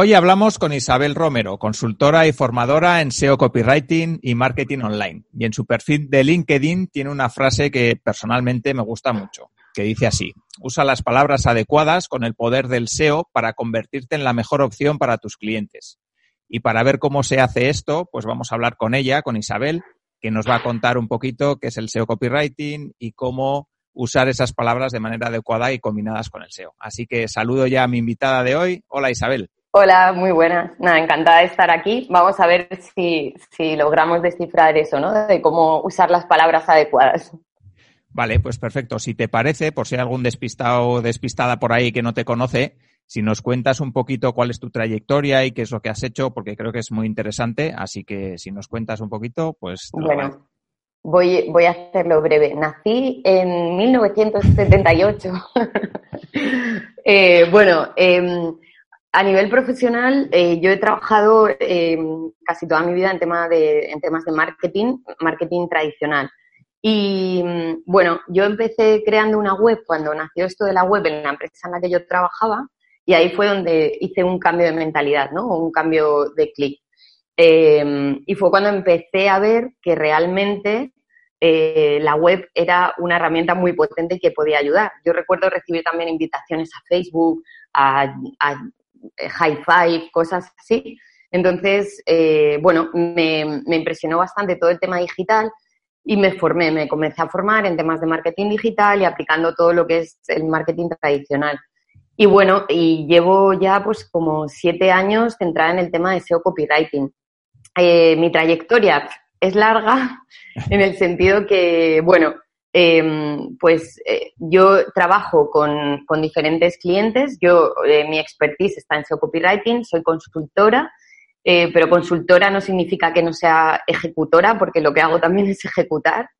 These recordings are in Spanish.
Hoy hablamos con Isabel Romero, consultora y formadora en SEO Copywriting y Marketing Online. Y en su perfil de LinkedIn tiene una frase que personalmente me gusta mucho, que dice así, usa las palabras adecuadas con el poder del SEO para convertirte en la mejor opción para tus clientes. Y para ver cómo se hace esto, pues vamos a hablar con ella, con Isabel, que nos va a contar un poquito qué es el SEO Copywriting y cómo usar esas palabras de manera adecuada y combinadas con el SEO. Así que saludo ya a mi invitada de hoy. Hola Isabel. Hola, muy buenas. Nada, encantada de estar aquí. Vamos a ver si, si logramos descifrar eso, ¿no? De cómo usar las palabras adecuadas. Vale, pues perfecto. Si te parece, por si hay algún despistado o despistada por ahí que no te conoce, si nos cuentas un poquito cuál es tu trayectoria y qué es lo que has hecho, porque creo que es muy interesante. Así que si nos cuentas un poquito, pues. Bueno, voy, voy a hacerlo breve. Nací en 1978. eh, bueno, eh, a nivel profesional, eh, yo he trabajado eh, casi toda mi vida en, tema de, en temas de marketing, marketing tradicional. Y mm, bueno, yo empecé creando una web cuando nació esto de la web en la empresa en la que yo trabajaba y ahí fue donde hice un cambio de mentalidad, ¿no? Un cambio de clic. Eh, y fue cuando empecé a ver que realmente la web era una herramienta muy potente que podía ayudar. Yo recuerdo recibir también invitaciones a Facebook, a, eh, high five, cosas así. Entonces, eh, bueno, me, impresionó bastante todo el tema digital y me formé, me comencé a formar en temas de marketing digital y aplicando todo lo que es el marketing tradicional. Y bueno, y llevo ya pues como siete años centrada en el tema de SEO copywriting. Eh, mi trayectoria es larga en el sentido que, bueno, Em, pues eh, yo trabajo con, diferentes clientes. Yo, eh, mi expertise está en SEO copywriting, soy consultora, eh, pero consultora no significa que no sea ejecutora, porque lo que hago también es ejecutar.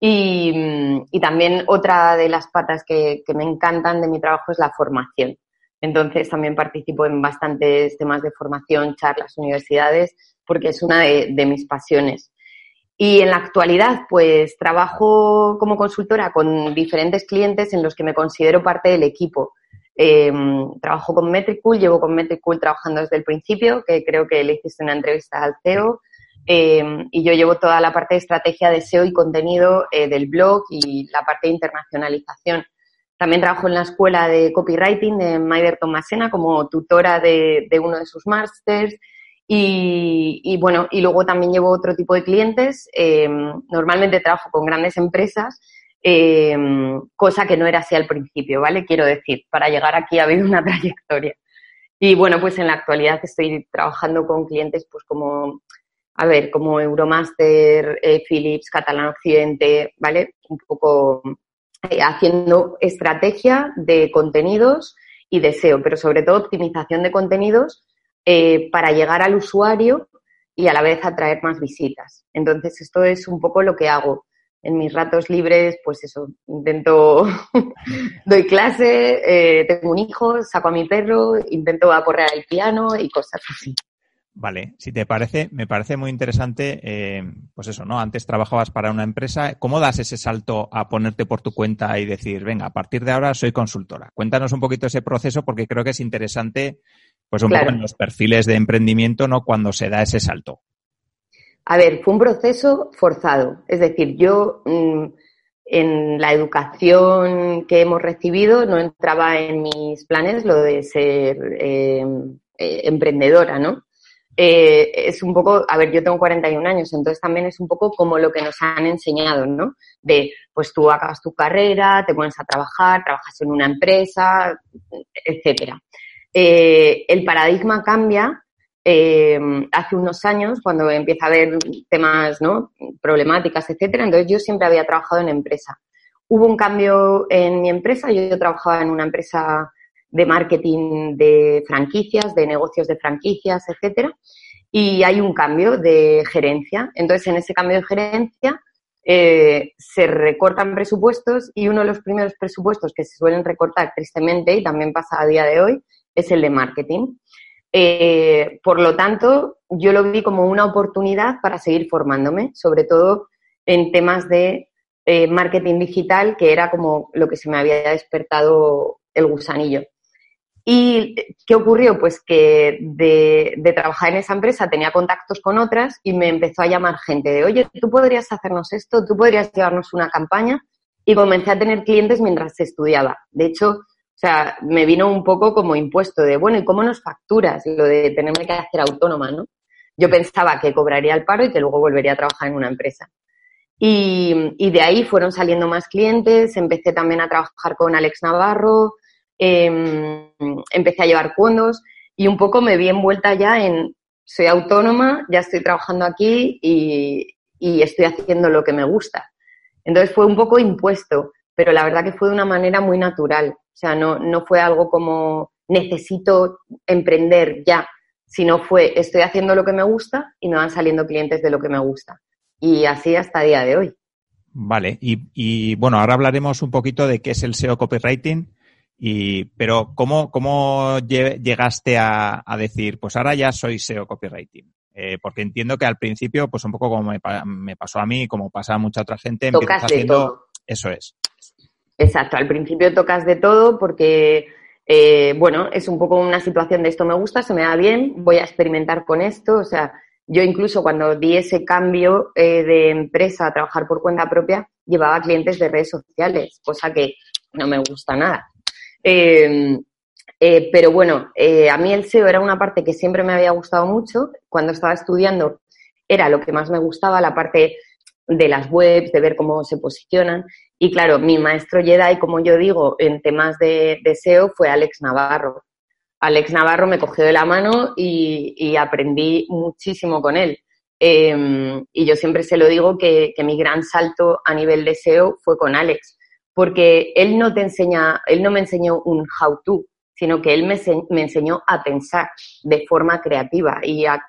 Y, también otra de las patas que, me encantan de mi trabajo es la formación. Entonces también participo en bastantes temas de formación, charlas, universidades, porque es una de mis pasiones. Y en la actualidad, pues trabajo como consultora con diferentes clientes en los que me considero parte del equipo. Em, trabajo con Metricool, llevo con Metricool trabajando desde el principio, que creo que le hiciste una entrevista al CEO. Em, y yo llevo toda la parte de estrategia de SEO y contenido eh, del blog y la parte de internacionalización. También trabajo en la escuela de copywriting de Maider Tomasena como tutora de, de uno de sus másters y, bueno, y luego también llevo otro tipo de clientes. Eh, normalmente trabajo con grandes empresas, eh, cosa que no era así al principio, ¿vale? Quiero decir, para llegar aquí ha habido una trayectoria. Y bueno, pues en la actualidad estoy trabajando con clientes pues como, a ver, como Euromaster, eh, Philips, Catalán Occidente, ¿vale? Un poco haciendo estrategia de contenidos y deseo, pero sobre todo optimización de contenidos eh, para llegar al usuario y a la vez atraer más visitas. Entonces, esto es un poco lo que hago. En mis ratos libres, pues eso, intento, doy clase, eh, tengo un hijo, saco a mi perro, intento aporrear el piano y cosas así. Vale, si te parece, me parece muy interesante, eh, pues eso, ¿no? Antes trabajabas para una empresa, ¿cómo das ese salto a ponerte por tu cuenta y decir, venga, a partir de ahora soy consultora? Cuéntanos un poquito ese proceso porque creo que es interesante pues un poco en los perfiles de emprendimiento, ¿no? Cuando se da ese salto. A ver, fue un proceso forzado. Es decir, yo mm, en la educación que hemos recibido no entraba en mis planes lo de ser em, eh, emprendedora, ¿no? eh, es un poco, a ver, yo tengo 41 años, entonces también es un poco como lo que nos han enseñado, ¿no? De, pues tú acabas tu carrera, te pones a trabajar, trabajas en una empresa, etcétera. Eh, el paradigma cambia eh, hace unos años, cuando empieza a haber temas, ¿no? Problemáticas, etcétera. Entonces yo siempre había trabajado en empresa. Hubo un cambio en mi empresa, yo trabajaba en una empresa de marketing de franquicias, de negocios de franquicias, etcétera. Y hay un cambio de gerencia. Entonces, en ese cambio de gerencia eh, se recortan presupuestos y uno de los primeros presupuestos que se suelen recortar tristemente, y también pasa a día de hoy, es el de marketing. Eh, por lo tanto, yo lo vi como una oportunidad para seguir formándome, sobre todo en temas de eh, marketing digital, que era como lo que se me había despertado el gusanillo. ¿Y qué ocurrió? Pues que de, trabajar en esa empresa tenía contactos con otras y me empezó a llamar gente de, oye, tú podrías hacernos esto, tú podrías llevarnos una campaña. Y comencé a tener clientes mientras estudiaba. De hecho, o sea, me vino un poco como impuesto de, bueno, ¿y cómo nos facturas? Lo de tenerme que hacer autónoma, ¿no? Yo pensaba que cobraría el paro y que luego volvería a trabajar en una empresa. Y, de ahí fueron saliendo más clientes, empecé también a trabajar con Alex Navarro, Em, empecé a llevar fondos y un poco me vi envuelta ya en, soy autónoma, ya estoy trabajando aquí y, estoy haciendo lo que me gusta. Entonces fue un poco impuesto, pero la verdad que fue de una manera muy natural. O sea, no, no fue algo como necesito emprender ya, sino fue estoy haciendo lo que me gusta y me van saliendo clientes de lo que me gusta. Y así hasta el día de hoy. Vale, y, y bueno, ahora hablaremos un poquito de qué es el SEO copywriting y, pero, ¿cómo, cómo llegaste a, decir, pues ahora ya soy SEO copywriting? Eh, porque entiendo que al principio, pues un poco como me, pasó a mí, como pasa a mucha otra gente, tocas haciendo. Todo. Eso es. Exacto, al principio tocas de todo porque, eh, bueno, es un poco una situación de esto me gusta, se me da bien, voy a experimentar con esto. O sea, yo incluso cuando di ese cambio eh, de empresa a trabajar por cuenta propia, llevaba clientes de redes sociales, cosa que no me gusta nada. Eh, eh, pero bueno, eh, a mí el SEO era una parte que siempre me había gustado mucho. Cuando estaba estudiando era lo que más me gustaba, la parte de las webs, de ver cómo se posicionan. Y claro, mi maestro Jedi, como yo digo, en temas de, SEO fue Alex Navarro. Alex Navarro me cogió de la mano y, aprendí muchísimo con él. Em, y yo siempre se lo digo que, que mi gran salto a nivel de SEO fue con Alex porque él no te enseña, él no me enseñó un how to, sino que él me, enseñó a pensar de forma creativa y a,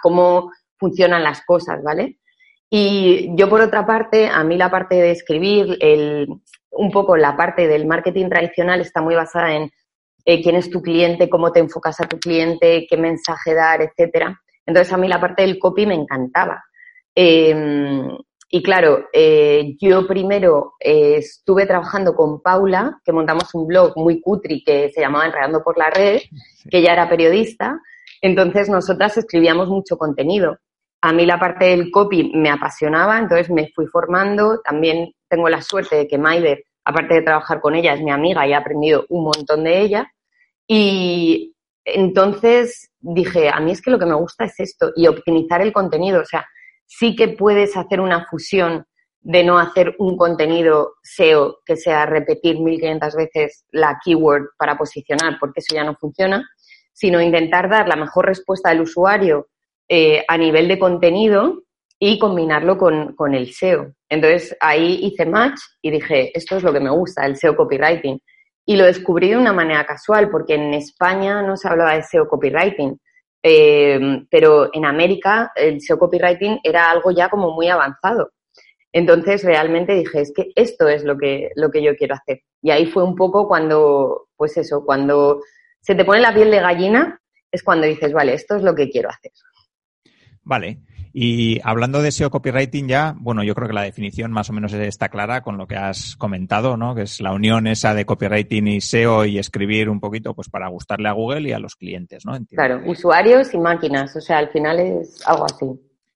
cómo funcionan las cosas, ¿vale? Y yo, por otra parte, a mí la parte de escribir, el, un poco la parte del marketing tradicional está muy basada en eh, quién es tu cliente, cómo te enfocas a tu cliente, qué mensaje dar, etcétera. Entonces, a mí la parte del copy me encantaba. Em, y claro, eh, yo primero eh, estuve trabajando con Paula, que montamos un blog muy cutri que se llamaba Enredando por la Red, que ella era periodista. Entonces nosotras escribíamos mucho contenido. A mí la parte del copy me apasionaba, entonces me fui formando. También tengo la suerte de que Maider, aparte de trabajar con ella, es mi amiga y he aprendido un montón de ella. Y entonces dije, a mí es que lo que me gusta es esto y optimizar el contenido. O sea, sí que puedes hacer una fusión de no hacer un contenido SEO que sea repetir 1500 veces la keyword para posicionar, porque eso ya no funciona, sino intentar dar la mejor respuesta al usuario eh, a nivel de contenido y combinarlo con, con, el SEO. Entonces ahí hice match y dije, esto es lo que me gusta, el SEO copywriting. Y lo descubrí de una manera casual, porque en España no se hablaba de SEO copywriting. Eh, pero en América el SEO copywriting era algo ya como muy avanzado. Entonces realmente dije, es que esto es lo que, lo que yo quiero hacer. Y ahí fue un poco cuando, pues eso, cuando se te pone la piel de gallina, es cuando dices, vale, esto es lo que quiero hacer. Vale. Y hablando de SEO copywriting ya, bueno, yo creo que la definición más o menos está clara con lo que has comentado, ¿no? Que es la unión esa de copywriting y SEO y escribir un poquito pues para gustarle a Google y a los clientes, ¿no? Claro, usuarios y máquinas, o sea, al final es algo así.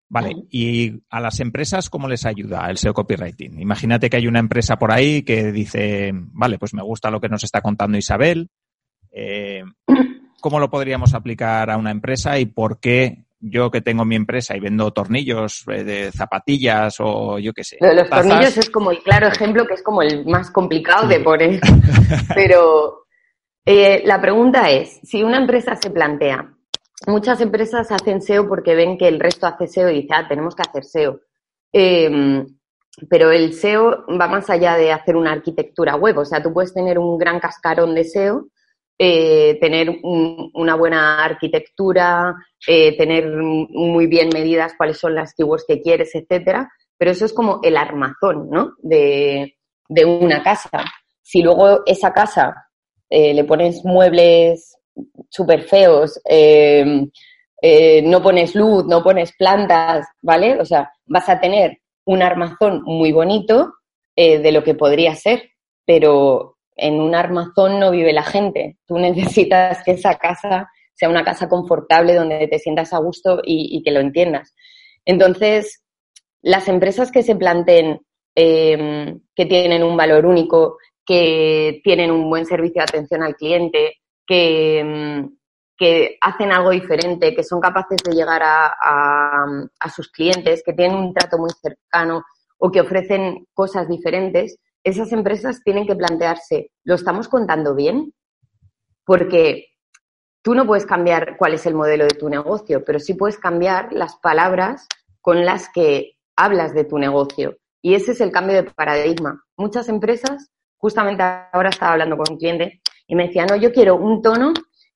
Vale, y a las empresas, ¿cómo les ayuda el SEO copywriting? Imagínate que hay una empresa por ahí que dice, vale, pues me gusta lo que nos está contando Isabel. Eh, ¿Cómo lo podríamos aplicar a una empresa y por qué yo que tengo mi empresa y vendo tornillos eh, de zapatillas o yo qué sé. Los tornillos es como el claro ejemplo que es como el más complicado de poner. Pero eh, la pregunta es, si una empresa se plantea, muchas empresas hacen SEO porque ven que el resto hace SEO y dicen, ah, tenemos que hacer SEO. Em, pero el SEO va más allá de hacer una arquitectura web. O sea, tú puedes tener un gran cascarón de SEO, eh, tener una buena arquitectura, eh, tener muy bien medidas cuáles son las keywords que quieres, etcétera. Pero eso es como el armazón, ¿no? De, una casa. Si luego esa casa eh, le pones muebles súper feos, no pones luz, no pones plantas, ¿vale? O sea, vas a tener un armazón muy bonito de lo que podría ser, pero en un armazón no vive la gente. Tú necesitas que esa casa sea una casa confortable donde te sientas a gusto y, que lo entiendas. Entonces, las empresas que se planteen em, que tienen un valor único, que tienen un buen servicio de atención al cliente, que, em, que hacen algo diferente, que son capaces de llegar a, sus clientes, que tienen un trato muy cercano o que ofrecen cosas diferentes, esas empresas tienen que plantearse, ¿lo estamos contando bien? Porque tú no puedes cambiar cuál es el modelo de tu negocio, pero sí puedes cambiar las palabras con las que hablas de tu negocio. Y ese es el cambio de paradigma. Muchas empresas, justamente ahora estaba hablando con un cliente y me decía, no, yo quiero un tono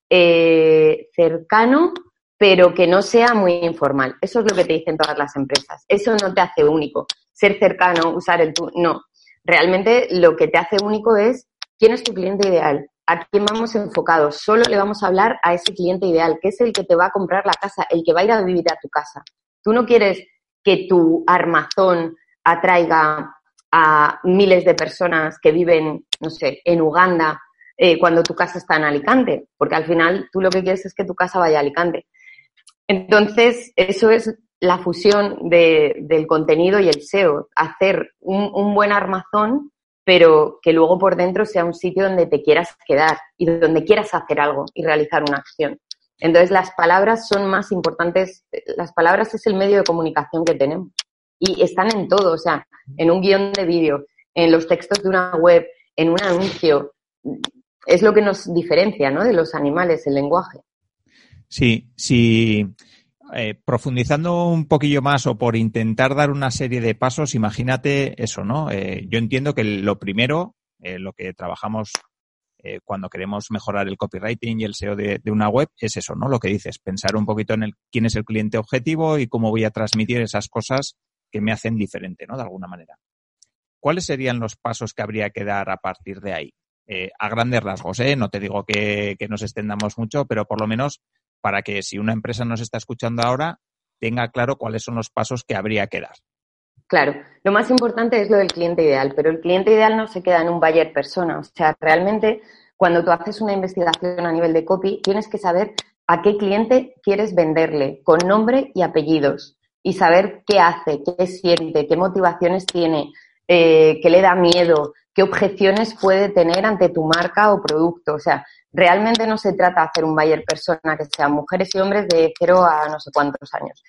eh, cercano, pero que no sea muy informal. Eso es lo que te dicen todas las empresas. Eso no te hace único. Ser cercano, usar el tú, no. Realmente lo que te hace único es quién es tu cliente ideal, a quién vamos enfocados. Solo le vamos a hablar a ese cliente ideal, que es el que te va a comprar la casa, el que va a ir a vivir a tu casa. Tú no quieres que tu armazón atraiga a miles de personas que viven, no sé, en Uganda eh, cuando tu casa está en Alicante, porque al final tú lo que quieres es que tu casa vaya a Alicante. Entonces, eso es la fusión del contenido y el SEO, hacer un, buen armazón, pero que luego por dentro sea un sitio donde te quieras quedar y donde quieras hacer algo y realizar una acción. Entonces, las palabras son más importantes, las palabras es el medio de comunicación que tenemos y están en todo, o sea, en un guion de vídeo, en los textos de una web, en un anuncio, es lo que nos diferencia ¿no? de los animales, el lenguaje. Sí, sí. Eh, profundizando un poquillo más o por intentar dar una serie de pasos, imagínate eso, ¿no? Eh, yo entiendo que lo primero, eh, lo que trabajamos cuando queremos mejorar el copywriting y el SEO de, una web, es eso, ¿no? Lo que dices, pensar un poquito en el quién es el cliente objetivo y cómo voy a transmitir esas cosas que me hacen diferente, ¿no? De alguna manera. ¿Cuáles serían los pasos que habría que dar a partir de ahí? A grandes rasgos, ¿eh? No te digo que, nos extendamos mucho, pero por lo menos para que si una empresa nos está escuchando ahora, tenga claro cuáles son los pasos que habría que dar. Claro, lo más importante es lo del cliente ideal, pero el cliente ideal no se queda en un buyer persona. O sea, realmente cuando tú haces una investigación a nivel de copy, tienes que saber a qué cliente quieres venderle, con nombre y apellidos, y saber qué hace, qué siente, qué motivaciones tiene, eh, qué le da miedo, qué objeciones puede tener ante tu marca o producto. O sea, realmente no se trata de hacer un buyer persona que sean mujeres y hombres de cero a no sé cuántos años.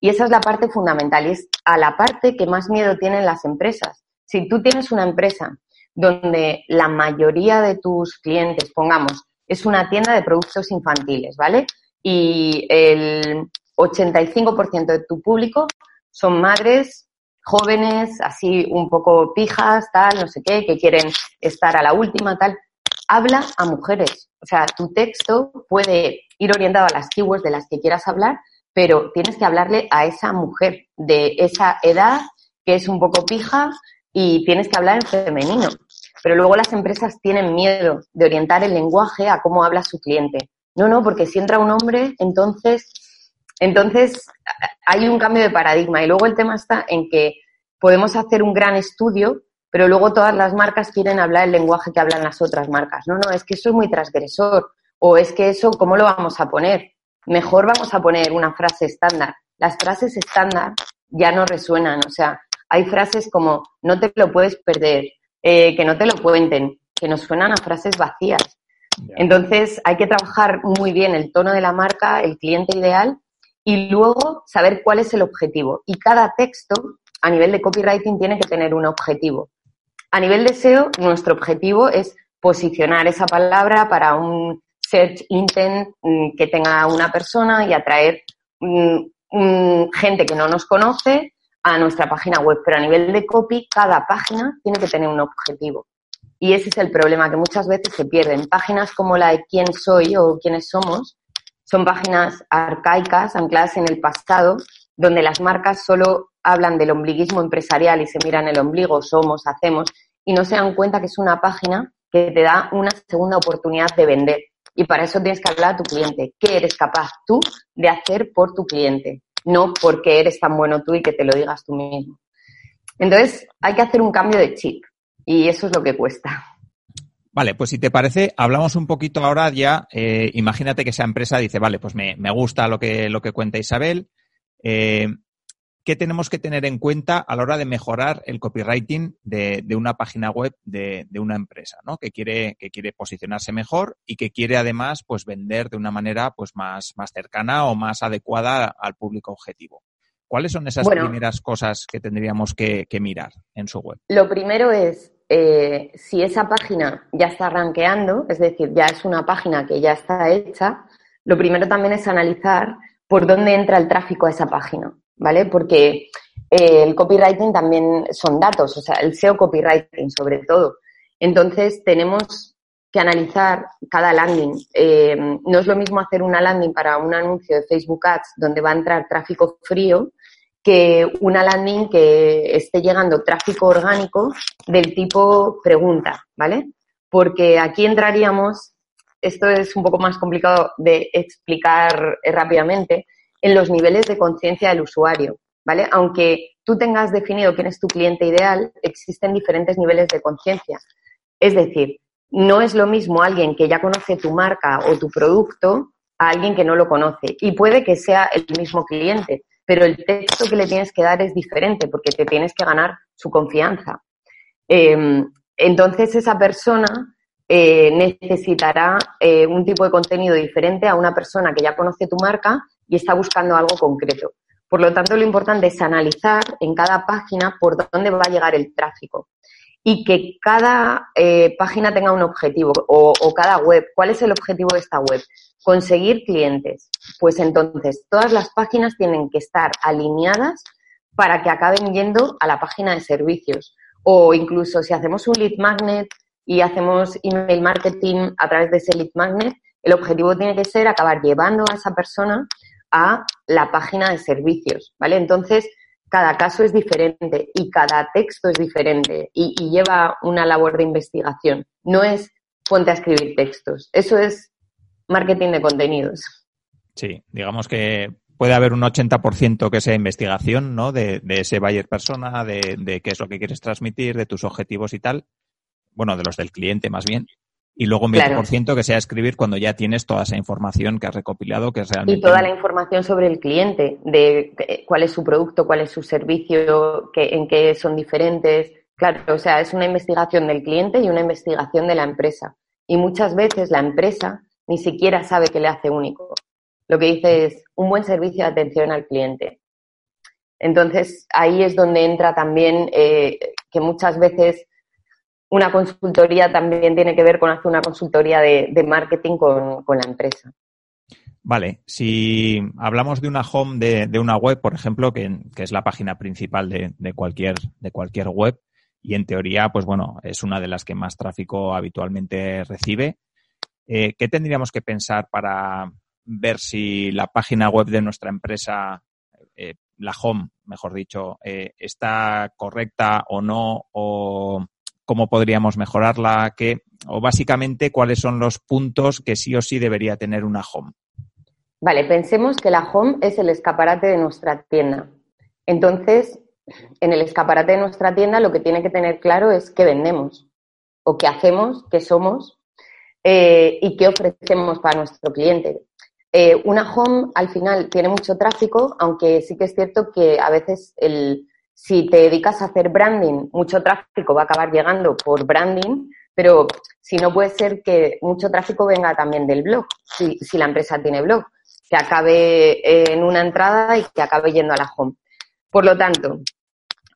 Y esa es la parte fundamental y es a la parte que más miedo tienen las empresas. Si tú tienes una empresa donde la mayoría de tus clientes, pongamos, es una tienda de productos infantiles, ¿vale? Y el 85% de tu público son madres jóvenes, así un poco pijas, tal, no sé qué, que quieren estar a la última, tal. Habla a mujeres. O sea, tu texto puede ir orientado a las keywords de las que quieras hablar, pero tienes que hablarle a esa mujer de esa edad que es un poco pija y tienes que hablar en femenino. Pero luego las empresas tienen miedo de orientar el lenguaje a cómo habla su cliente. No, no, porque si entra un hombre, entonces entonces, hay un cambio de paradigma y luego el tema está en que podemos hacer un gran estudio, pero luego todas las marcas quieren hablar el lenguaje que hablan las otras marcas. No, no, es que eso es muy transgresor o es que eso, ¿cómo lo vamos a poner? Mejor vamos a poner una frase estándar. Las frases estándar ya no resuenan, o sea, hay frases como no te lo puedes perder, eh, que no te lo cuenten, que nos suenan a frases vacías. Entonces hay que trabajar muy bien el tono de la marca, el cliente ideal y luego saber cuál es el objetivo. Y cada texto, a nivel de copywriting, tiene que tener un objetivo. A nivel de SEO, nuestro objetivo es posicionar esa palabra para un search intent mm, que tenga una persona y atraer mm, mm, gente que no nos conoce a nuestra página web. Pero a nivel de copy, cada página tiene que tener un objetivo. Y ese es el problema, que muchas veces se pierden. Páginas como la de quién soy o quiénes somos son páginas arcaicas, ancladas en el pasado, donde las marcas solo hablan del ombliguismo empresarial y se miran el ombligo, somos, hacemos, y no se dan cuenta que es una página que te da una segunda oportunidad de vender. Y para eso tienes que hablar a tu cliente. ¿Qué eres capaz tú de hacer por tu cliente? No porque eres tan bueno tú y que te lo digas tú mismo. Entonces, hay que hacer un cambio de chip. Y eso es lo que cuesta. Vale, pues si te parece, hablamos un poquito ahora ya. Eh, imagínate que esa empresa dice, vale, pues me, gusta lo que, lo que cuenta Isabel. Eh, ¿Qué tenemos que tener en cuenta a la hora de mejorar el copywriting de, una página web de, una empresa, ¿no? Que quiere, que quiere posicionarse mejor y que quiere además pues vender de una manera pues más, más cercana o más adecuada al público objetivo. ¿Cuáles son esas primeras cosas que tendríamos que, que mirar en su web? Lo primero es eh, si esa página ya está rankeando, es decir, ya es una página que ya está hecha, lo primero también es analizar por dónde entra el tráfico a esa página, ¿vale? Porque eh, el copywriting también son datos, o sea, el SEO copywriting sobre todo. Entonces, tenemos que analizar cada landing. Eh, no es lo mismo hacer una landing para un anuncio de Facebook Ads donde va a entrar tráfico frío que una landing que esté llegando tráfico orgánico del tipo pregunta, ¿vale? Porque aquí entraríamos, esto es un poco más complicado de explicar rápidamente, en los niveles de conciencia del usuario, ¿vale? Aunque tú tengas definido quién es tu cliente ideal, existen diferentes niveles de conciencia. Es decir, no es lo mismo alguien que ya conoce tu marca o tu producto a alguien que no lo conoce. Y puede que sea el mismo cliente, pero el texto que le tienes que dar es diferente porque te tienes que ganar su confianza. Em, entonces esa persona eh, necesitará eh, un tipo de contenido diferente a una persona que ya conoce tu marca y está buscando algo concreto. Por lo tanto, lo importante es analizar en cada página por dónde va a llegar el tráfico y que cada eh, página tenga un objetivo o, cada web. ¿Cuál es el objetivo de esta web? Conseguir clientes. Pues entonces, todas las páginas tienen que estar alineadas para que acaben yendo a la página de servicios. O incluso si hacemos un lead magnet y hacemos email marketing a través de ese lead magnet, el objetivo tiene que ser acabar llevando a esa persona a la página de servicios, ¿vale? Entonces, cada caso es diferente y cada texto es diferente y, lleva una labor de investigación. No es ponte a escribir textos. Eso es marketing de contenidos. Sí, digamos que puede haber un 80% que sea investigación, ¿no? De, ese buyer persona, de, de, qué es lo que quieres transmitir, de tus objetivos y tal. Bueno, de los del cliente más bien y luego un 20% que sea escribir cuando ya tienes toda esa información que has recopilado, que es realmente... Y toda la información sobre el cliente, de cuál es su producto, cuál es su servicio, en qué son diferentes. Claro, o sea, es una investigación del cliente y una investigación de la empresa. Y muchas veces la empresa ni siquiera sabe qué le hace único. Lo que dice es un buen servicio de atención al cliente. Entonces, ahí es donde entra también eh, que muchas veces una consultoría también tiene que ver con hacer una consultoría de, marketing con, la empresa. Vale, si hablamos de una home de, una web, por ejemplo, que, es la página principal de, cualquier, de cualquier web, y en teoría, pues bueno, es una de las que más tráfico habitualmente recibe, eh, ¿qué tendríamos que pensar para ver si la página web de nuestra empresa, eh, la home, mejor dicho, eh, está correcta o no, o cómo podríamos mejorarla, qué, o básicamente cuáles son los puntos que sí o sí debería tener una home. Vale, pensemos que la home es el escaparate de nuestra tienda. Entonces, en el escaparate de nuestra tienda lo que tiene que tener claro es qué vendemos, o qué hacemos, qué somos eh, y qué ofrecemos para nuestro cliente. Eh, una home al final tiene mucho tráfico, aunque sí que es cierto que a veces el, si te dedicas a hacer branding, mucho tráfico va a acabar llegando por branding, pero si no puede ser que mucho tráfico venga también del blog, si, la empresa tiene blog. que acabe en una entrada y que acabe yendo a la home. Por lo tanto,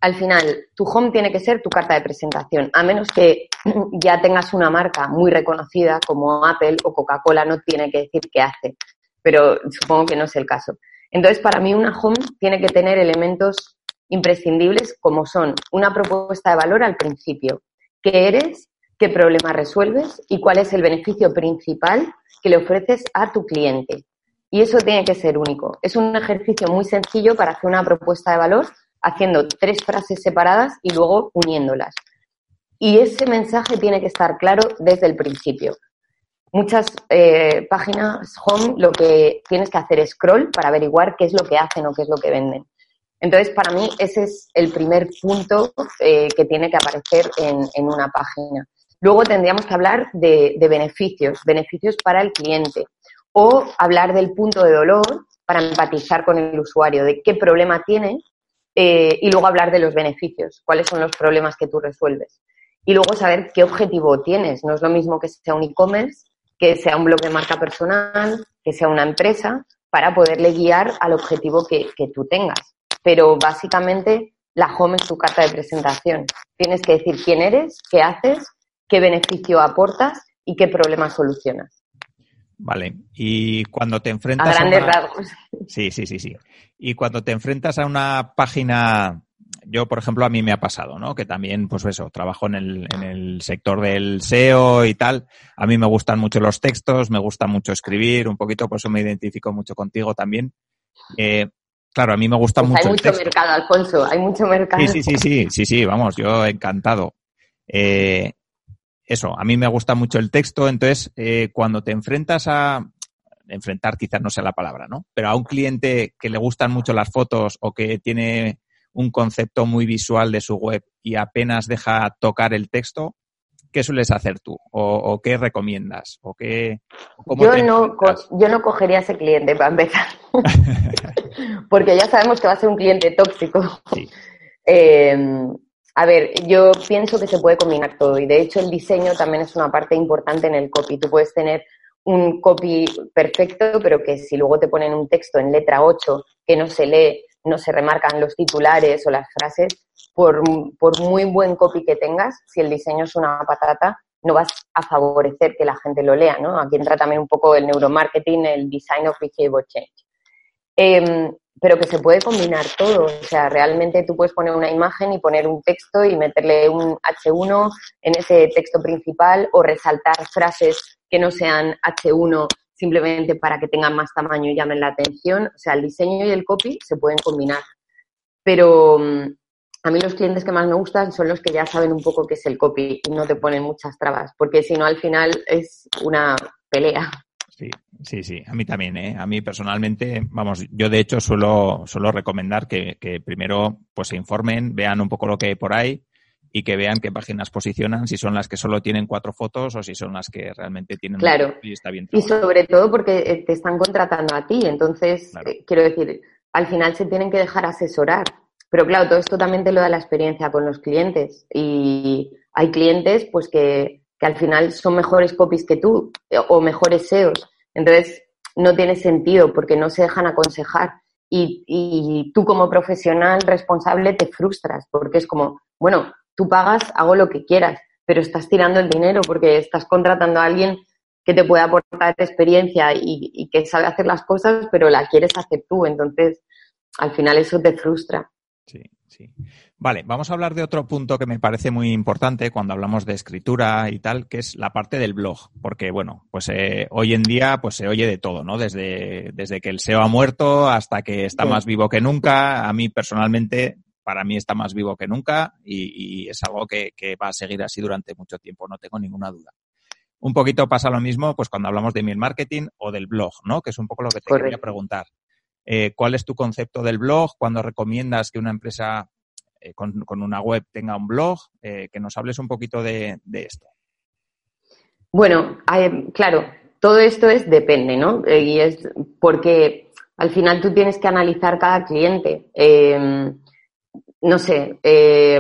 al final, tu home tiene que ser tu carta de presentación, a menos que ya tengas una marca muy reconocida como Apple o Coca-Cola, no tiene que decir qué hace, pero supongo que no es el caso. Entonces, para mí, una home tiene que tener elementos imprescindibles como son una propuesta de valor al principio, qué eres, qué problema resuelves y cuál es el beneficio principal que le ofreces a tu cliente. Y eso tiene que ser único. Es un ejercicio muy sencillo para hacer una propuesta de valor haciendo tres frases separadas y luego uniéndolas. Y ese mensaje tiene que estar claro desde el principio. Muchas eh, páginas home lo que tienes que hacer es scroll para averiguar qué es lo que hacen o qué es lo que venden. Entonces, para mí, ese es el primer punto eh, que tiene que aparecer en, una página. Luego tendríamos que hablar de, beneficios, beneficios para el cliente, o hablar del punto de dolor para empatizar con el usuario, de qué problema tiene, eh, y luego hablar de los beneficios, cuáles son los problemas que tú resuelves. Y luego saber qué objetivo tienes. No es lo mismo que sea un e-commerce, que sea un blog de marca personal, que sea una empresa, para poderle guiar al objetivo que tú tengas pero básicamente la home es tu carta de presentación. Tienes que decir quién eres, qué haces, qué beneficio aportas y qué problema solucionas. Vale, y cuando te enfrentas a grandes rasgos. Sí, sí, sí, sí. Y cuando te enfrentas a una página, yo por ejemplo a mí me ha pasado, ¿no? Que también, pues eso, trabajo en el, en el sector del SEO y tal. A mí me gustan mucho los textos, me gusta mucho escribir, un poquito, por eso me identifico mucho contigo también. Eh, Claro, a mí me gusta pues mucho. Hay mucho mercado, Alfonso, hay mucho mercado. Sí, sí, sí, sí, sí, sí, vamos, yo encantado. Eh, eso, a mí me gusta mucho el texto, entonces eh, cuando te enfrentas a, enfrentar quizás no sea la palabra, ¿no? Pero a un cliente que le gustan mucho las fotos o que tiene un concepto muy visual de su web y apenas deja tocar el texto, ¿qué sueles hacer tú? ¿O, qué recomiendas? ¿O qué, yo, no, yo no cogería a ese cliente para empezar. porque ya sabemos que va a ser un cliente tóxico. Em, a ver, yo pienso que se puede combinar todo y de hecho el diseño también es una parte importante en el copy. Tú puedes tener un copy perfecto, pero que si luego te ponen un texto en letra 8 que no se lee, no se remarcan los titulares o las frases, por, muy buen copy que tengas, si el diseño es una patata, no vas a favorecer que la gente lo lea, ¿no? Aquí entra también un poco el neuromarketing, el design of behavior change. Em, pero que se puede combinar todo. O sea, realmente tú puedes poner una imagen y poner un texto y meterle un H1 en ese texto principal o resaltar frases que no sean H1 simplemente para que tengan más tamaño y llamen la atención. O sea, el diseño y el copy se pueden combinar. Pero mm, a mí los clientes que más me gustan son los que ya saben un poco qué es el copy y no te ponen muchas trabas, porque si no al final es una pelea. Sí, sí, sí, a mí también, ¿eh? A mí personalmente, vamos, yo de hecho suelo, suelo recomendar que, primero pues se informen, vean un poco lo que hay por ahí y que vean qué páginas posicionan, si son las que solo tienen cuatro fotos o si son las que realmente tienen claro. y está bien. Y sobre todo porque eh, te están contratando a ti, entonces, eh, quiero decir, al final se tienen que dejar asesorar. Pero claro, todo esto también te lo da la experiencia con los clientes y hay clientes pues que que al final son mejores copies que tú eh, o mejores SEOs. Entonces, no tiene sentido porque no se dejan aconsejar. Y, tú como profesional responsable te frustras porque es como, bueno, tú pagas, hago lo que quieras, pero estás tirando el dinero porque estás contratando a alguien que te puede aportar experiencia y, y que sabe hacer las cosas, pero la quieres hacer tú. Entonces, al final eso te frustra. Sí, sí. Vale, vamos a hablar de otro punto que me parece muy importante cuando hablamos de escritura y tal, que es la parte del blog, porque bueno, pues eh, hoy en día pues se oye de todo, ¿no? Desde, desde que el SEO ha muerto hasta que está más vivo que nunca. A mí personalmente, para mí está más vivo que nunca y, es algo que, va a seguir así durante mucho tiempo, no tengo ninguna duda. Un poquito pasa lo mismo pues cuando hablamos de email marketing o del blog, ¿no? Que es un poco lo que te quería preguntar. Eh, ¿Cuál es tu concepto del blog? ¿Cuándo recomiendas que una empresa eh, con, una web tenga un blog, eh, que nos hables un poquito de, esto. Bueno, claro, todo esto es depende, ¿no? Y es porque al final tú tienes que analizar cada cliente. Em, no sé,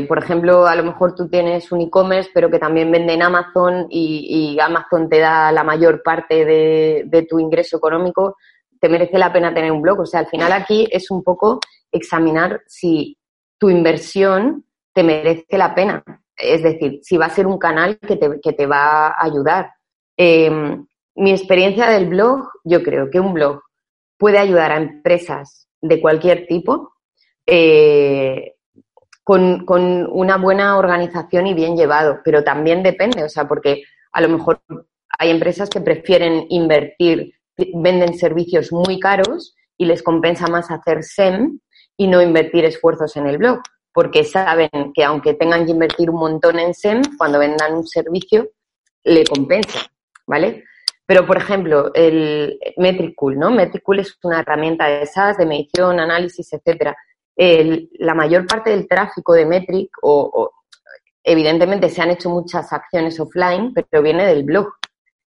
por ejemplo, a lo mejor tú tienes un e-commerce, pero que también vende en Amazon y, Amazon te da la mayor parte de, tu ingreso económico. Te merece la pena tener un blog. O sea, al final aquí es un poco examinar si tu inversión te merece la pena. Es decir, si va a ser un canal que te, que te va a ayudar. Eh, mi experiencia del blog, yo creo que un blog puede ayudar a empresas de cualquier tipo eh, con, con, una buena organización y bien llevado, pero también depende, o sea, porque a lo mejor hay empresas que prefieren invertir, venden servicios muy caros y les compensa más hacer SEM y no invertir esfuerzos en el blog, porque saben que aunque tengan que invertir un montón en SEM, cuando vendan un servicio, le compensa, ¿vale? Pero, por ejemplo, el Metricool, ¿no? Metricool es una herramienta de SaaS, de medición, análisis, etcétera. la mayor parte del tráfico de Metric, o, evidentemente se han hecho muchas acciones offline, pero viene del blog.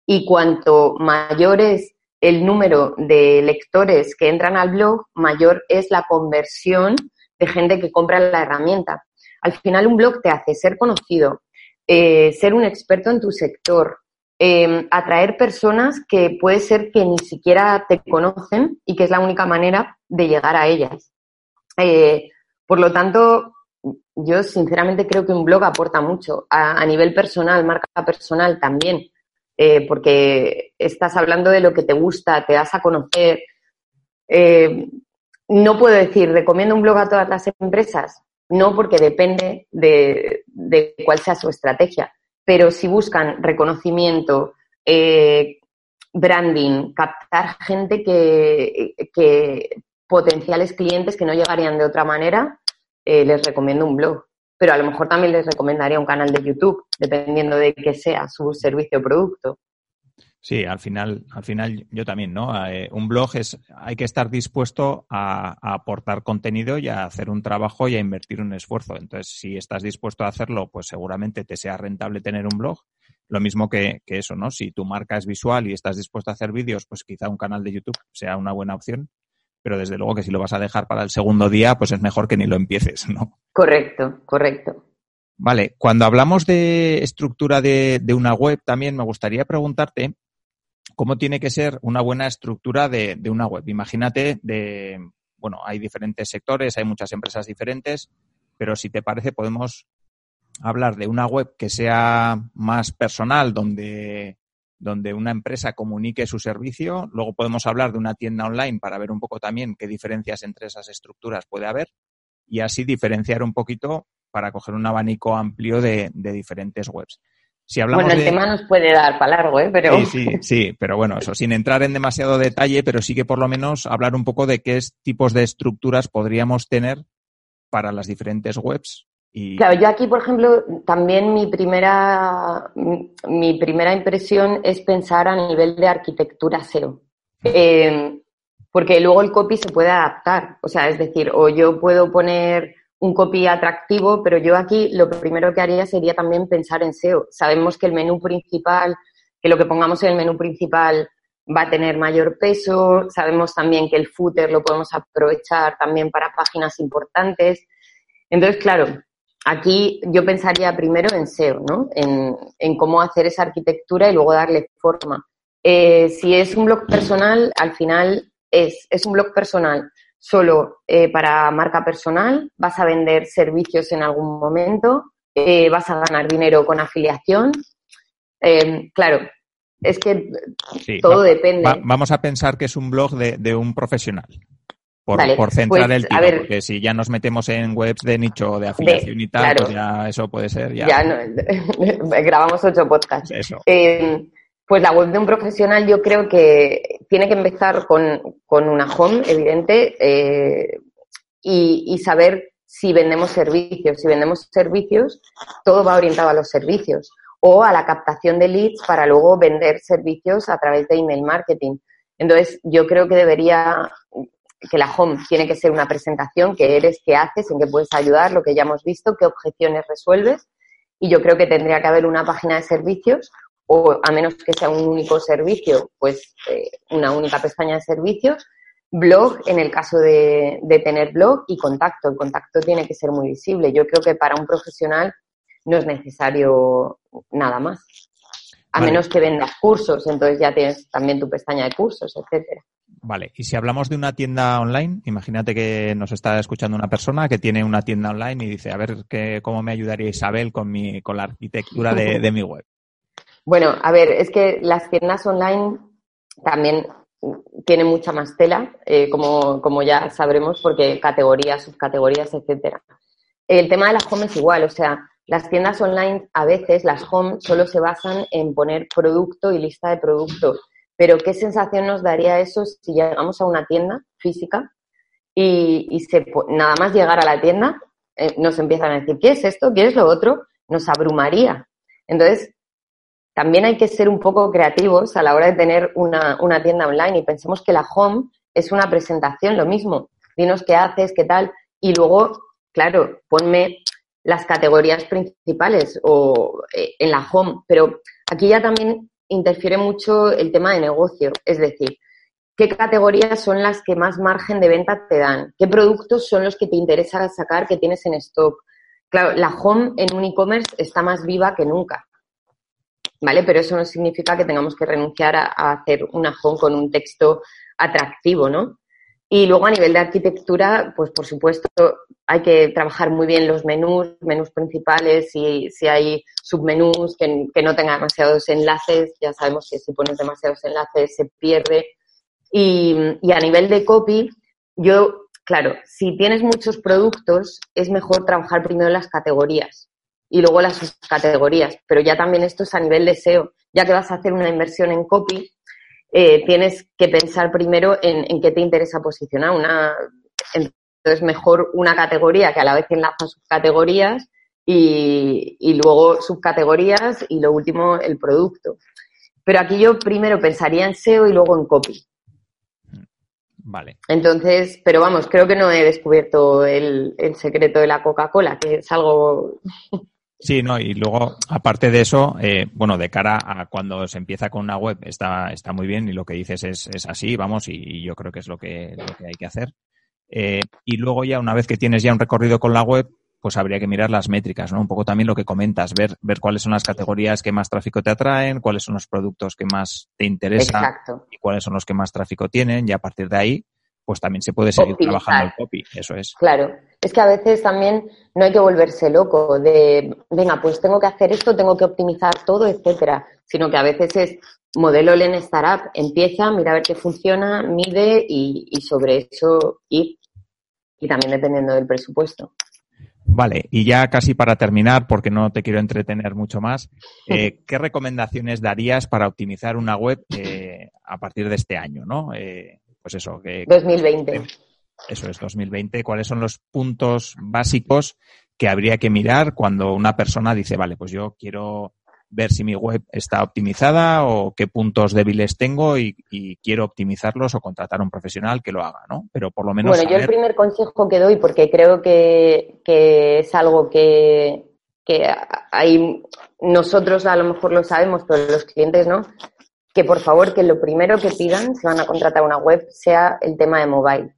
Y cuanto mayor es el número de lectores que entran al blog, mayor es la conversión de gente que compra la herramienta. Al final, un blog te hace ser conocido, eh, ser un experto en tu sector, Em, atraer personas que puede ser que ni siquiera te conocen y que es la única manera de llegar a ellas. Eh, por lo tanto, yo sinceramente creo que un blog aporta mucho a, nivel personal, marca personal también, eh, porque estás hablando de lo que te gusta, te das a conocer. Eh, no puedo decir, recomiendo un blog a todas las empresas, no porque depende de cuál sea su estrategia pero si buscan reconocimiento, eh, branding, captar gente que, potenciales clientes que no llegarían de otra manera, les recomiendo un blog. Pero a lo mejor también les recomendaría un canal de YouTube, dependiendo de qué sea su servicio o producto. Sí, al final, al final yo también, ¿no? Eh, un blog es, hay que estar dispuesto a, aportar contenido y a hacer un trabajo y a invertir un esfuerzo. Entonces, si estás dispuesto a hacerlo, pues seguramente te sea rentable tener un blog. Lo mismo que, que eso, ¿no? Si tu marca es visual y estás dispuesto a hacer vídeos, pues quizá un canal de YouTube sea una buena opción. Pero desde luego que si lo vas a dejar para el segundo día, pues es mejor que ni lo empieces, ¿no? Correcto, correcto. Vale, cuando hablamos de estructura de, de una web, también me gustaría preguntarte cómo tiene que ser una buena estructura de, una web. Imagínate de, bueno, hay diferentes sectores, hay muchas empresas diferentes, pero si te parece podemos hablar de una web que sea más personal, donde, donde una empresa comunique su servicio. Luego podemos hablar de una tienda online para ver un poco también qué diferencias entre esas estructuras puede haber y así diferenciar un poquito para coger un abanico amplio de diferentes webs bueno, el tema nos puede dar para largo, ¿eh? Pero... Sí, sí, sí, pero bueno, eso sin entrar en demasiado detalle, pero sí que por lo menos hablar un poco de qué tipos de estructuras podríamos tener para las diferentes webs. Claro, yo aquí, por ejemplo, también mi primera, mi primera impresión es pensar a nivel de arquitectura SEO. Eh, porque luego el copy se puede adaptar. O sea, es decir, o yo puedo poner un copy atractivo, pero yo aquí lo primero que haría sería también pensar en SEO. Sabemos que el menú principal, que lo que pongamos en el menú principal va a tener mayor peso, sabemos también que el footer lo podemos aprovechar también para páginas importantes. Entonces, claro, aquí yo pensaría primero en SEO, ¿no? En, en cómo hacer esa arquitectura y luego darle forma. Eh, si es un blog personal, al final es, es un blog personal solo eh, para marca personal, vas a vender servicios en algún momento, eh, vas a ganar dinero con afiliación. Eh, claro, es que todo depende. vamos a pensar que es un blog de, un profesional. Por, centrar pues, el tiro, porque si ya nos metemos en webs de nicho de afiliación y tal, pues ya eso puede ser ya. ya grabamos ocho podcasts. Eso. Pues la web de un profesional yo creo que tiene que empezar con, una home, evidente, eh, y, saber si vendemos servicios. Si vendemos servicios, todo va orientado a los servicios o a la captación de leads para luego vender servicios a través de email marketing. Entonces, yo creo que debería, que la home tiene que ser una presentación, qué eres, qué haces, en qué puedes ayudar, lo que ya hemos visto, qué objeciones resuelves. Y yo creo que tendría que haber una página de servicios o a menos que sea un único servicio, pues eh, una única pestaña de servicios, blog en el caso de, tener blog y contacto. El contacto tiene que ser muy visible. Yo creo que para un profesional no es necesario nada más. A menos que vendas cursos, entonces ya tienes también tu pestaña de cursos, etcétera. Vale, y si hablamos de una tienda online, imagínate que nos está escuchando una persona que tiene una tienda online y dice, a ver, ¿qué, ¿cómo me ayudaría Isabel con, mi, con la arquitectura de, de mi web? Bueno, a ver, es que las tiendas online también tienen mucha más tela, eh, como, como ya sabremos, porque categorías, subcategorías, etcétera. El tema de las home es igual, o sea, las tiendas online a veces, las home, solo se basan en poner producto y lista de producto. Pero ¿qué sensación nos daría eso si llegamos a una tienda física y, y nada más llegar a la tienda eh, nos empiezan a decir, ¿qué es esto? ¿Qué es lo otro? Nos abrumaría. Entonces, también hay que ser un poco creativos a la hora de tener una, una tienda online y pensemos que la home es una presentación, lo mismo. Dinos qué haces, qué tal, y luego, claro, ponme las categorías principales o eh, en la home, pero aquí ya también interfiere mucho el tema de negocio, es decir, qué categorías son las que más margen de venta te dan, qué productos son los que te interesa sacar que tienes en stock. Claro, la home en un e-commerce está más viva que nunca. ¿vale? Pero eso no significa que tengamos que renunciar a, hacer una home con un texto atractivo, ¿no? Y luego a nivel de arquitectura, pues por supuesto hay que trabajar muy bien los menús, menús principales, y si hay submenús que, no tengan demasiados enlaces, ya sabemos que si pones demasiados enlaces se pierde. Y, y a nivel de copy, yo, claro, si tienes muchos productos, es mejor trabajar primero las categorías y luego las categorías. Pero ya también esto es a nivel de SEO. Ya que vas a hacer una inversión en copy, eh, tienes que pensar primero en, en, qué te interesa posicionar. Una, entonces, mejor una categoría que a la vez enlaza subcategorías y, y luego subcategorías y lo último el producto. Pero aquí yo primero pensaría en SEO y luego en copy. Vale. Entonces, pero vamos, creo que no he descubierto el, el secreto de la Coca-Cola, que es algo Sí, no, y luego, aparte de eso, eh, bueno, de cara a cuando se empieza con una web, está, está muy bien y lo que dices es, es así, vamos, y, y, yo creo que es lo que, lo que hay que hacer. Eh, y luego ya, una vez que tienes ya un recorrido con la web, pues habría que mirar las métricas, ¿no? Un poco también lo que comentas, ver, ver cuáles son las categorías que más tráfico te atraen, cuáles son los productos que más te interesan Exacto. y cuáles son los que más tráfico tienen, y a partir de ahí, pues también se puede seguir Optimizar. trabajando el copy, eso es. Claro, es que a veces también no hay que volverse loco de, venga, pues tengo que hacer esto, tengo que optimizar todo, etcétera, sino que a veces es modelo Len Startup, empieza, mira a ver qué funciona, mide y, y sobre eso ir. Y también dependiendo del presupuesto. Vale, y ya casi para terminar, porque no te quiero entretener mucho más, eh, ¿qué recomendaciones darías para optimizar una web eh, a partir de este año, no? Eh, pues eso. Que, 2020. Eso es, 2020. ¿Cuáles son los puntos básicos que habría que mirar cuando una persona dice, vale, pues yo quiero ver si mi web está optimizada o qué puntos débiles tengo y, y quiero optimizarlos o contratar a un profesional que lo haga, ¿no? Pero por lo menos. Bueno, saber... yo el primer consejo que doy, porque creo que, que es algo que, que hay, nosotros a lo mejor lo sabemos, pero los clientes no, que por favor que lo primero que pidan si van a contratar una web sea el tema de mobile.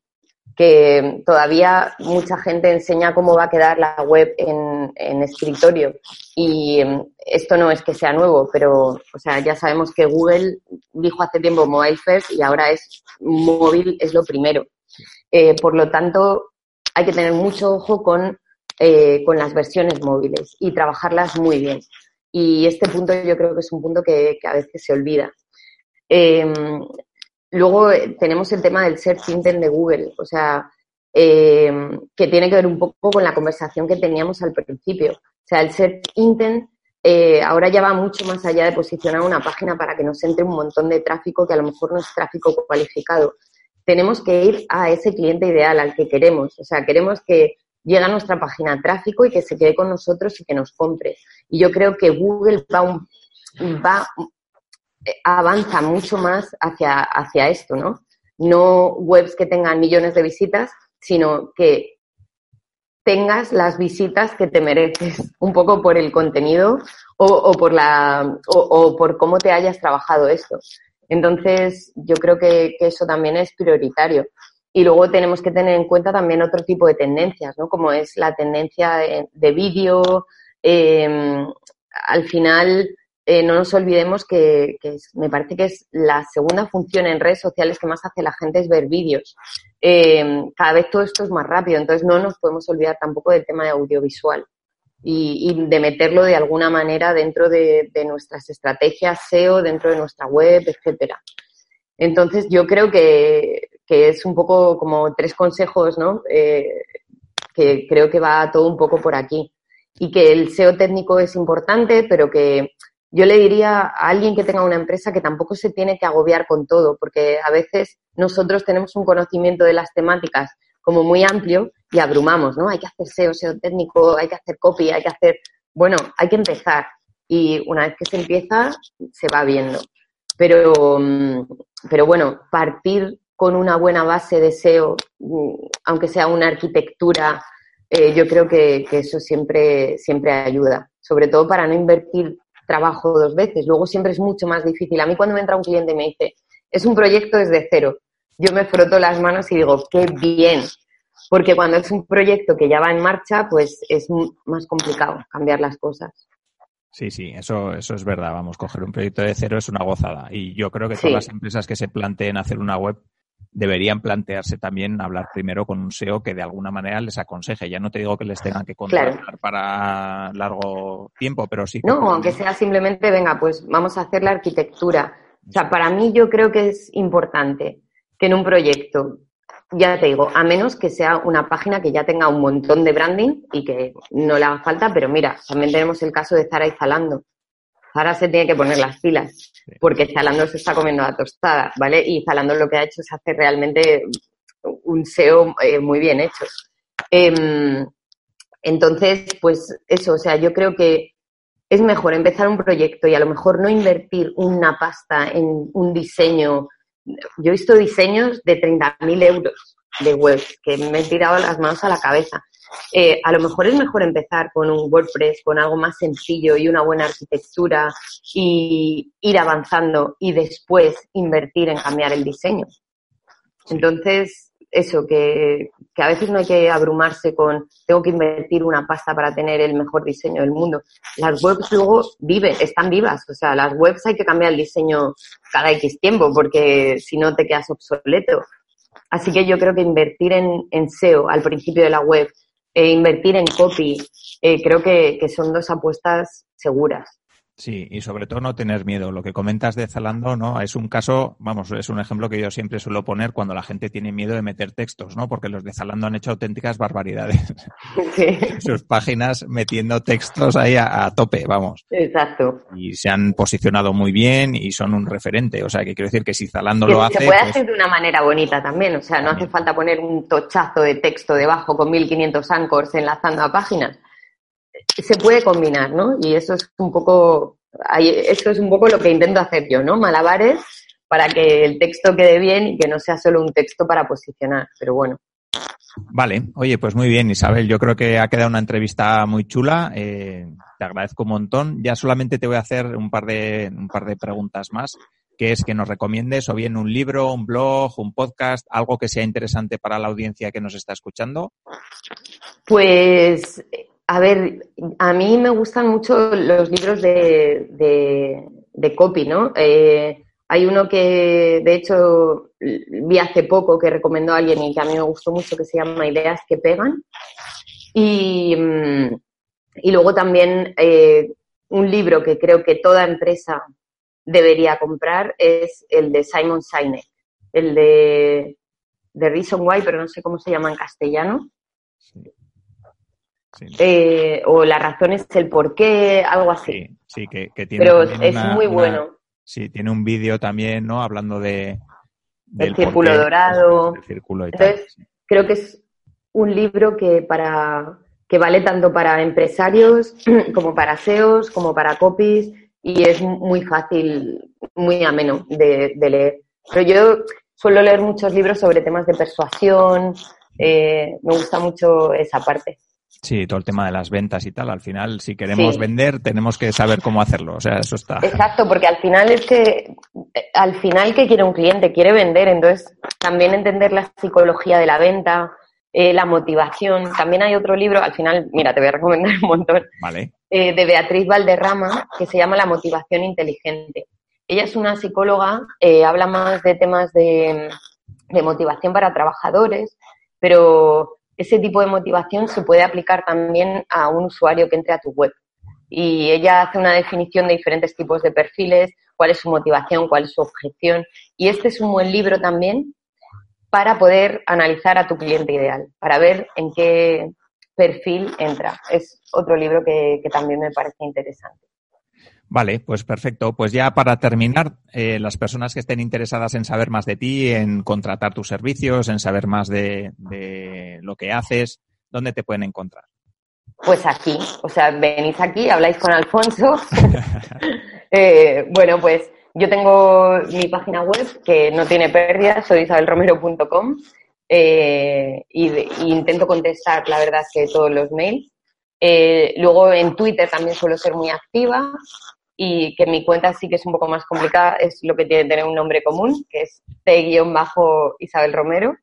Que todavía mucha gente enseña cómo va a quedar la web en, escritorio. Y esto no es que sea nuevo, pero o sea, ya sabemos que Google dijo hace tiempo mobile first y ahora es móvil es lo primero. Eh, por lo tanto, hay que tener mucho ojo con, eh, con las versiones móviles y trabajarlas muy bien. Y este punto yo creo que es un punto que, a veces se olvida. Eh, luego tenemos el tema del search intent de Google, o sea, eh, que tiene que ver un poco con la conversación que teníamos al principio. O sea, el search intent eh, ahora ya va mucho más allá de posicionar una página para que nos entre un montón de tráfico que a lo mejor no es tráfico cualificado. Tenemos que ir a ese cliente ideal, al que queremos. O sea, queremos que llegue a nuestra página tráfico y que se quede con nosotros y que nos compre. Y yo creo que Google va, un, va avanza mucho más hacia, hacia esto, ¿no? No webs que tengan millones de visitas, sino que tengas las visitas que te mereces, un poco por el contenido o, por la o, por cómo te hayas trabajado esto. Entonces, yo creo que, eso también es prioritario. Y luego tenemos que tener en cuenta también otro tipo de tendencias, ¿no? Como es la tendencia de, de vídeo. Eh, al final, eh, no nos olvidemos que, me parece que es la segunda función en redes sociales que más hace la gente es ver vídeos. Eh, cada vez todo esto es más rápido, entonces no nos podemos olvidar tampoco del tema de audiovisual y, de meterlo de alguna manera dentro de, nuestras estrategias SEO, dentro de nuestra web, etcétera. Entonces yo creo que, es un poco como tres consejos, ¿no? Eh, que creo que va todo un poco por aquí. Y que el SEO técnico es importante, pero que yo le diría a alguien que tenga una empresa que tampoco se tiene que agobiar con todo, porque a veces nosotros tenemos un conocimiento de las temáticas como muy amplio y abrumamos, ¿no? Hay que hacer SEO, SEO técnico, hay que hacer copy, hay que hacer... Bueno, hay que empezar y una vez que se empieza se va viendo. Pero, mm, pero bueno, partir con una buena base de SEO, mm, aunque sea una arquitectura, eh, yo creo que, que, eso siempre, siempre ayuda, sobre todo para no invertir trabajo dos veces. Luego siempre es mucho más difícil. A mí cuando me entra un cliente y me dice, es un proyecto desde cero, yo me froto las manos y digo, qué bien, porque cuando es un proyecto que ya va en marcha, pues es más complicado cambiar las cosas. Sí, sí, eso, eso es verdad. Vamos, coger un proyecto de cero es una gozada. Y yo creo que todas las empresas que se planteen hacer una web deberían plantearse también hablar primero con un SEO que de alguna manera les aconseje. Ya no te digo que les tengan que contratar para largo tiempo, pero sí. no, aunque sea simplemente, venga, pues vamos a hacer la arquitectura. O sea, para mí yo creo que es importante que en un proyecto ya te digo, a menos que sea una página que ya tenga un montón de branding y que no le haga falta, pero mira, también tenemos el caso de Zara y Zalando. Zara se tiene que poner las pilas, porque Zalando se está comiendo la tostada, ¿vale? Y Zalando lo que ha hecho es hacer realmente un SEO eh, muy bien hecho. Em, entonces, pues eso, o sea, yo creo que es mejor empezar un proyecto y a lo mejor no invertir una pasta en un diseño yo he visto diseños de 30.000 euros de web que me he tirado las manos a la cabeza. Eh, a lo mejor es mejor empezar con un WordPress, con algo más sencillo y una buena arquitectura y ir avanzando y después invertir en cambiar el diseño. Entonces, eso, que, a veces no hay que abrumarse con tengo que invertir una pasta para tener el mejor diseño del mundo. Las webs luego viven, están vivas, o sea, las webs hay que cambiar el diseño cada X tiempo porque si no te quedas obsoleto. Así que yo creo que invertir en, en SEO al principio de la web, e invertir en copy, eh, creo que, que son dos apuestas seguras. Sí, y sobre todo no tener miedo. Lo que comentas de Zalando, ¿no? Es un caso, vamos, es un ejemplo que yo siempre suelo poner cuando la gente tiene miedo de meter textos, ¿no? Porque los de Zalando han hecho auténticas barbaridades. Sí. Sus páginas metiendo textos ahí a, tope, vamos. Exacto. Y se han posicionado muy bien y son un referente. O sea, que quiero decir que si Zalando lo hace. Se puede pues hacer de una manera bonita también. O sea, no hace falta poner un tochazo de texto debajo con 1500 anchors enlazando a páginas se puede combinar, ¿no? Y eso es un poco, eso es un poco lo que intento hacer yo, ¿no? Malabares para que el texto quede bien y que no sea solo un texto para posicionar, pero bueno. Vale, oye, pues muy bien, Isabel. Yo creo que ha quedado una entrevista muy chula. Eh, te agradezco un montón. Ya solamente te voy a hacer un par de, un par de preguntas más, que es que nos recomiendes o bien un libro, un blog, un podcast, algo que sea interesante para la audiencia que nos está escuchando. Pues a ver, a mí me gustan mucho los libros de, de, copy, ¿no? Eh, hay uno que, de hecho, vi hace poco que recomendó a alguien y que a mí me gustó mucho, que se llama Ideas que pegan. Y, mm, y luego también eh, un libro que creo que toda empresa debería comprar es el de Simon Sinek, el de, de Reason Why, pero no sé cómo se llama en castellano. Eh, o la razón es el por qué, algo así. Sí, que, tiene. Pero es muy bueno. Sí, tiene un vídeo también, ¿no? Hablando de. Del el círculo dorado. Entonces, creo que es un libro que para que vale tanto para empresarios como para SEOs, como para copies, y es muy fácil, muy ameno de, leer. Pero yo suelo leer muchos libros sobre temas de persuasión, eh, me gusta mucho esa parte. Sí, todo el tema de las ventas y tal. Al final, si queremos vender, tenemos que saber cómo hacerlo. O sea, eso está. Exacto, porque al final es que, al final, ¿qué quiere un cliente? Quiere vender. Entonces, también entender la psicología de la venta, eh, la motivación. También hay otro libro, al final, mira, te voy a recomendar un montón. Vale. eh, de Beatriz Valderrama que se llama La motivación inteligente. Ella es una psicóloga, eh, habla más de temas de, de motivación para trabajadores, pero ese tipo de motivación se puede aplicar también a un usuario que entre a tu web. Y ella hace una definición de diferentes tipos de perfiles, cuál es su motivación, cuál es su objeción. Y este es un buen libro también para poder analizar a tu cliente ideal, para ver en qué perfil entra. Es otro libro que, también me parece interesante. Vale, pues perfecto. Pues ya para terminar, eh, las personas que estén interesadas en saber más de ti, en contratar tus servicios, en saber más de, lo que haces, ¿dónde te pueden encontrar? Pues aquí, o sea, venís aquí, habláis con Alfonso. Eh, bueno, pues yo tengo mi página web que no tiene pérdida, soy isabelromero.com eh, y, intento contestar, la verdad, que todos los mails. Eh, luego en Twitter también suelo ser muy activa y que mi cuenta sí que es un poco más complicada, es lo que tiene que tener un nombre común, que es T-Isabel Romero.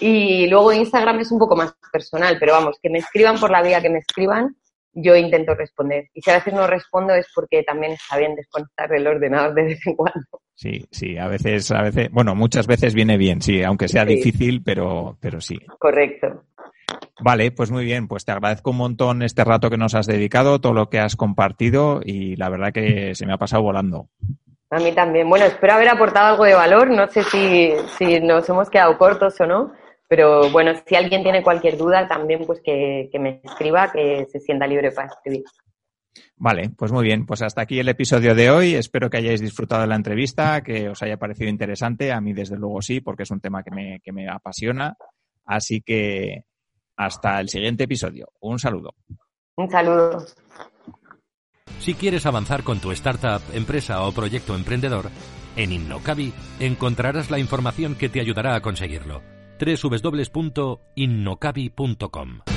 Y luego Instagram es un poco más personal, pero vamos, que me escriban por la vía que me escriban, yo intento responder. Y si a veces no respondo es porque también está bien desconectar el ordenador de vez en cuando. Sí, sí, a veces, a veces, bueno, muchas veces viene bien, sí, aunque sea difícil, pero, pero sí. Correcto. Vale, pues muy bien, pues te agradezco un montón este rato que nos has dedicado, todo lo que has compartido y la verdad que se me ha pasado volando. A mí también. Bueno, espero haber aportado algo de valor. No sé si, si nos hemos quedado cortos o no, pero bueno, si alguien tiene cualquier duda, también pues que, me escriba, que se sienta libre para escribir. Vale, pues muy bien. Pues hasta aquí el episodio de hoy. Espero que hayáis disfrutado de la entrevista, que os haya parecido interesante. A mí, desde luego, sí, porque es un tema que me, que me apasiona. Así que hasta el siguiente episodio. Un saludo. Un saludo. Si quieres avanzar con tu startup, empresa o proyecto emprendedor, en Innocabi encontrarás la información que te ayudará a conseguirlo www.innocabi.com.